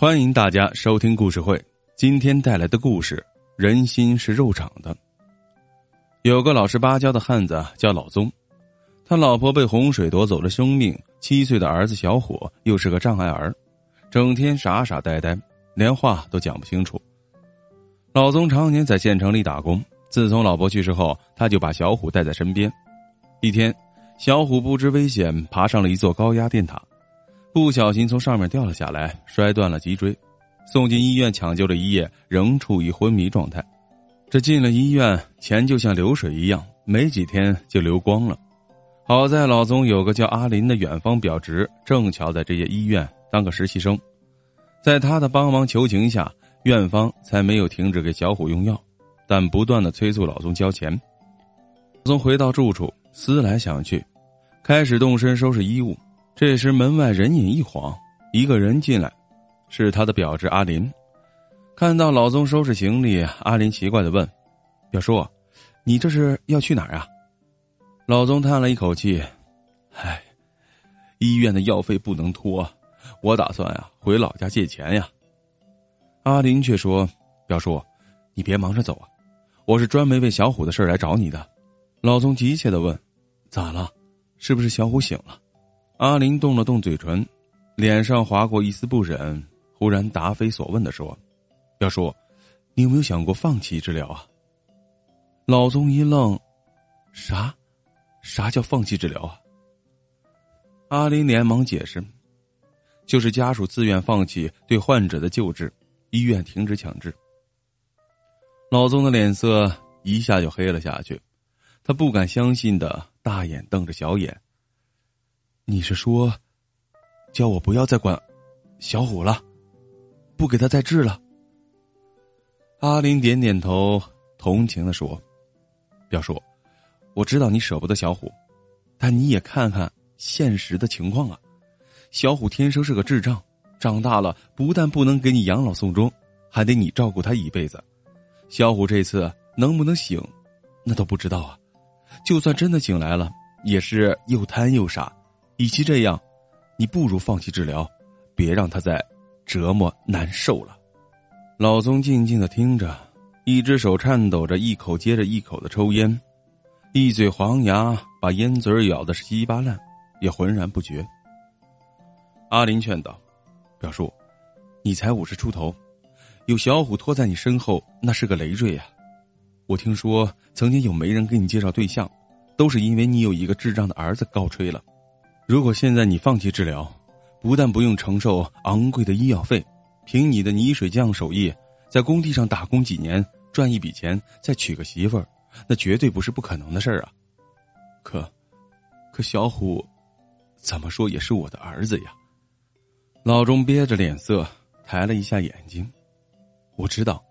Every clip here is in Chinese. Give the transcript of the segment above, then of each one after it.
欢迎大家收听故事会。今天带来的故事：人心是肉长的。有个老实巴交的汉子叫老宗，他老婆被洪水夺走了生命，七岁的儿子小伙又是个障碍儿，整天傻傻呆呆，连话都讲不清楚。老宗常年在县城里打工，自从老婆去世后，他就把小虎带在身边。一天，小虎不知危险，爬上了一座高压电塔。不小心从上面掉了下来，摔断了脊椎，送进医院抢救了一夜，仍处于昏迷状态。这进了医院，钱就像流水一样，没几天就流光了。好在老宗有个叫阿林的远方表侄，正巧在这些医院当个实习生，在他的帮忙求情下，院方才没有停止给小虎用药，但不断的催促老宗交钱。老宗回到住处，思来想去，开始动身收拾衣物。这时门外人影一晃，一个人进来，是他的表侄阿林。看到老宗收拾行李，阿林奇怪的问：“表叔，你这是要去哪儿啊？”老宗叹了一口气：“唉，医院的药费不能拖，我打算啊回老家借钱呀。”阿林却说：“表叔，你别忙着走啊，我是专门为小虎的事来找你的。”老宗急切的问：“咋了？是不是小虎醒了？”阿林动了动嘴唇，脸上划过一丝不忍，忽然答非所问的说：“表叔，你有没有想过放弃治疗啊？”老宗一愣：“啥？啥叫放弃治疗啊？”阿林连忙解释：“就是家属自愿放弃对患者的救治，医院停止强制。”老宗的脸色一下就黑了下去，他不敢相信的大眼瞪着小眼。你是说，叫我不要再管小虎了，不给他再治了？阿林点点头，同情的说：“表叔，我知道你舍不得小虎，但你也看看现实的情况啊。小虎天生是个智障，长大了不但不能给你养老送终，还得你照顾他一辈子。小虎这次能不能醒，那都不知道啊。就算真的醒来了，也是又贪又傻。”与其这样，你不如放弃治疗，别让他再折磨难受了。老宗静静的听着，一只手颤抖着，一口接着一口的抽烟，一嘴黄牙把烟嘴咬的是稀巴烂，也浑然不觉。阿林劝道：“表叔，你才五十出头，有小虎拖在你身后，那是个累赘呀。我听说曾经有媒人给你介绍对象，都是因为你有一个智障的儿子告吹了。”如果现在你放弃治疗，不但不用承受昂贵的医药费，凭你的泥水匠手艺，在工地上打工几年赚一笔钱，再娶个媳妇儿，那绝对不是不可能的事儿啊！可，可小虎，怎么说也是我的儿子呀。老钟憋着脸色，抬了一下眼睛。我知道，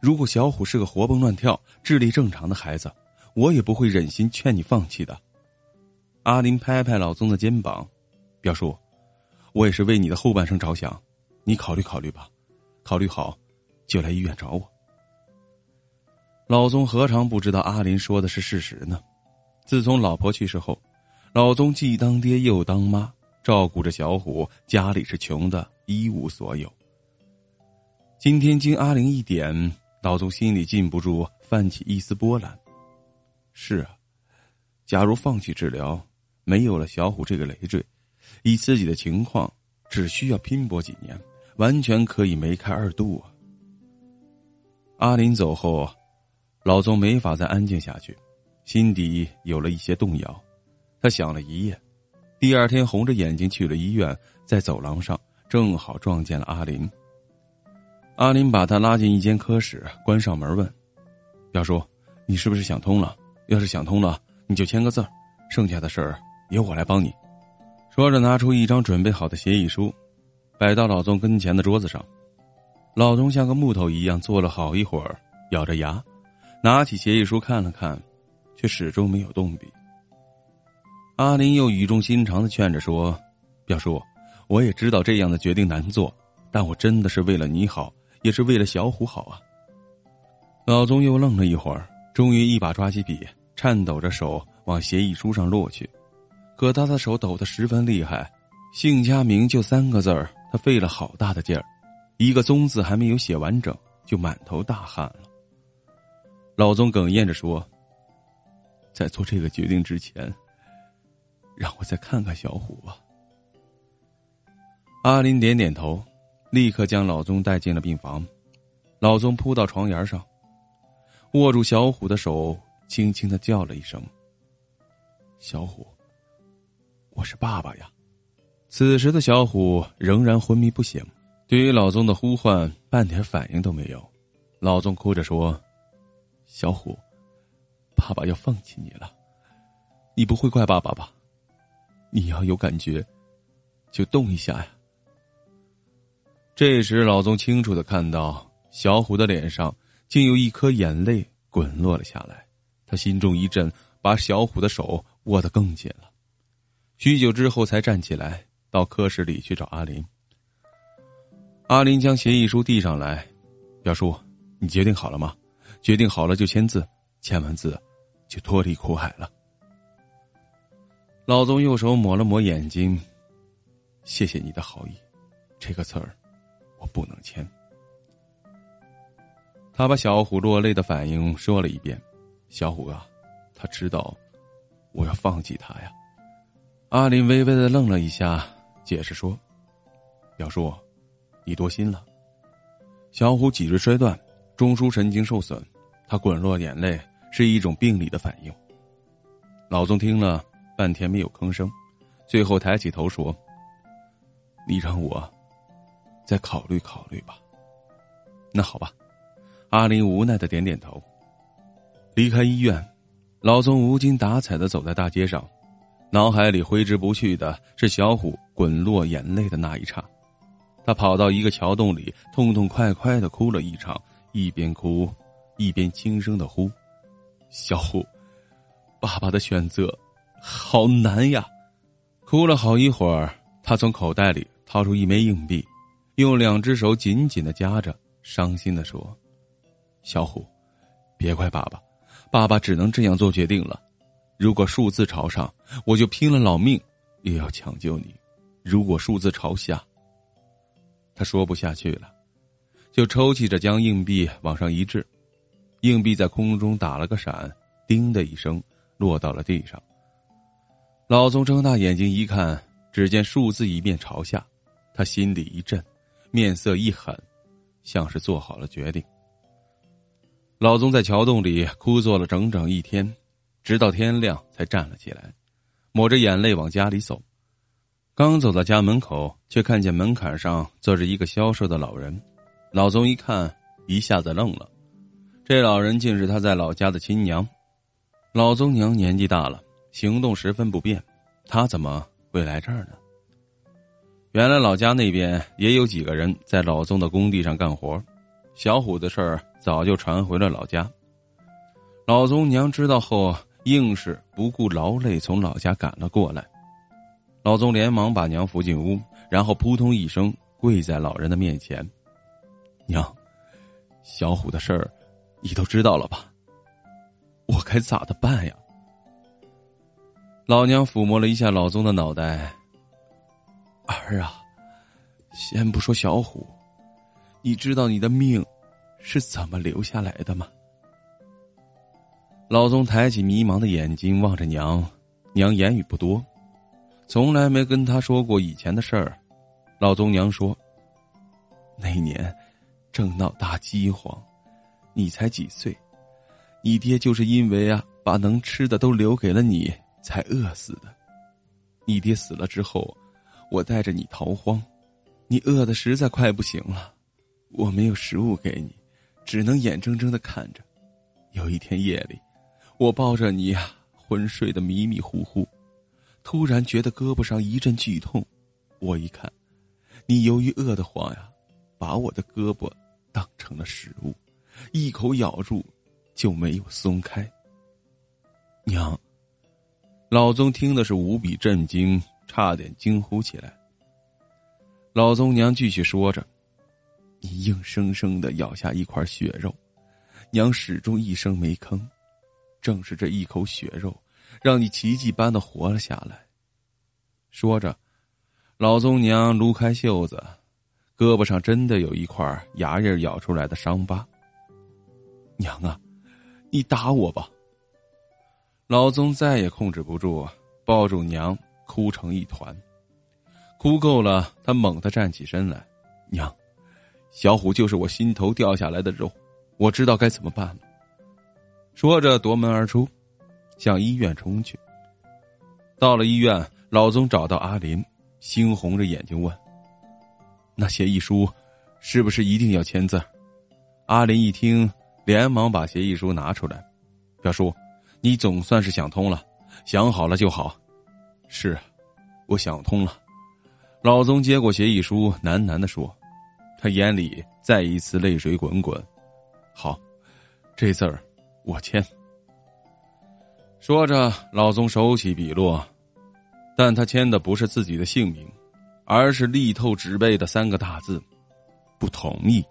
如果小虎是个活蹦乱跳、智力正常的孩子，我也不会忍心劝你放弃的。阿林拍拍老宗的肩膀，表叔，我也是为你的后半生着想，你考虑考虑吧，考虑好，就来医院找我。老宗何尝不知道阿林说的是事实呢？自从老婆去世后，老宗既当爹又当妈，照顾着小虎，家里是穷的一无所有。今天经阿林一点，老宗心里禁不住泛起一丝波澜。是啊，假如放弃治疗。没有了小虎这个累赘，以自己的情况，只需要拼搏几年，完全可以梅开二度啊！阿林走后，老宗没法再安静下去，心底有了一些动摇。他想了一夜，第二天红着眼睛去了医院，在走廊上正好撞见了阿林。阿林把他拉进一间科室，关上门问：“表叔，你是不是想通了？要是想通了，你就签个字剩下的事儿。”由我来帮你，说着拿出一张准备好的协议书，摆到老宗跟前的桌子上。老宗像个木头一样坐了好一会儿，咬着牙，拿起协议书看了看，却始终没有动笔。阿林又语重心长的劝着说：“表叔，我也知道这样的决定难做，但我真的是为了你好，也是为了小虎好啊。”老宗又愣了一会儿，终于一把抓起笔，颤抖着手往协议书上落去。可他的手抖得十分厉害，姓家名就三个字儿，他费了好大的劲儿，一个“宗”字还没有写完整，就满头大汗了。老宗哽咽着说：“在做这个决定之前，让我再看看小虎吧。”阿林点点头，立刻将老宗带进了病房。老宗扑到床沿上，握住小虎的手，轻轻的叫了一声：“小虎，我是爸爸呀。”此时的小虎仍然昏迷不醒，对于老宗的呼唤半点反应都没有。老宗哭着说：“小虎，爸爸要放弃你了，你不会怪爸爸吧？你要有感觉，就动一下呀。”这时，老宗清楚的看到小虎的脸上竟有一颗眼泪滚落了下来，他心中一震，把小虎的手握得更紧了。许久之后，才站起来。到科室里去找阿林。阿林将协议书递上来，表叔，你决定好了吗？决定好了就签字，签完字就脱离苦海了。老宗右手抹了抹眼睛，谢谢你的好意，这个字儿我不能签。他把小虎落泪的反应说了一遍。小虎啊，他知道我要放弃他呀。阿林微微的愣了一下。解释说：“表叔，你多心了。小虎脊椎摔断，中枢神经受损，他滚落眼泪是一种病理的反应。”老宗听了半天没有吭声，最后抬起头说：“你让我再考虑考虑吧。”那好吧，阿林无奈的点点头。离开医院，老宗无精打采的走在大街上。脑海里挥之不去的是小虎滚落眼泪的那一刹，他跑到一个桥洞里，痛痛快快的哭了一场，一边哭，一边轻声的呼：“小虎，爸爸的选择好难呀！”哭了好一会儿，他从口袋里掏出一枚硬币，用两只手紧紧的夹着，伤心的说：“小虎，别怪爸爸，爸爸只能这样做决定了。”如果数字朝上，我就拼了老命也要抢救你；如果数字朝下，他说不下去了，就抽泣着将硬币往上一掷，硬币在空中打了个闪，叮的一声落到了地上。老宗睁大眼睛一看，只见数字一面朝下，他心里一震，面色一狠，像是做好了决定。老宗在桥洞里枯坐了整整一天。直到天亮才站了起来，抹着眼泪往家里走。刚走到家门口，却看见门槛上坐着一个消瘦的老人。老宗一看，一下子愣了。这老人竟是他在老家的亲娘。老宗娘年纪大了，行动十分不便，他怎么会来这儿呢？原来老家那边也有几个人在老宗的工地上干活。小虎的事儿早就传回了老家。老宗娘知道后。硬是不顾劳累从老家赶了过来，老宗连忙把娘扶进屋，然后扑通一声跪在老人的面前：“娘，小虎的事儿，你都知道了吧？我该咋的办呀？”老娘抚摸了一下老宗的脑袋：“儿啊，先不说小虎，你知道你的命是怎么留下来的吗？”老宗抬起迷茫的眼睛望着娘，娘言语不多，从来没跟他说过以前的事儿。老宗娘说：“那年正闹大饥荒，你才几岁，你爹就是因为啊把能吃的都留给了你，才饿死的。你爹死了之后，我带着你逃荒，你饿的实在快不行了，我没有食物给你，只能眼睁睁的看着。有一天夜里。”我抱着你呀，昏睡的迷迷糊糊，突然觉得胳膊上一阵剧痛，我一看，你由于饿得慌呀，把我的胳膊当成了食物，一口咬住，就没有松开。娘，老宗听的是无比震惊，差点惊呼起来。老宗娘继续说着：“你硬生生的咬下一块血肉，娘始终一声没吭。”正是这一口血肉，让你奇迹般的活了下来。说着，老宗娘撸开袖子，胳膊上真的有一块牙印咬出来的伤疤。娘啊，你打我吧！老宗再也控制不住，抱住娘，哭成一团。哭够了，他猛地站起身来：“娘，小虎就是我心头掉下来的肉，我知道该怎么办了。”说着夺门而出，向医院冲去。到了医院，老宗找到阿林，猩红着眼睛问：“那协议书是不是一定要签字？”阿林一听，连忙把协议书拿出来：“表叔，你总算是想通了，想好了就好。”“是，我想通了。”老宗接过协议书，喃喃的说：“他眼里再一次泪水滚滚。”“好，这字儿。”我签。说着，老宗手起笔落，但他签的不是自己的姓名，而是力透纸背的三个大字：“不同意。”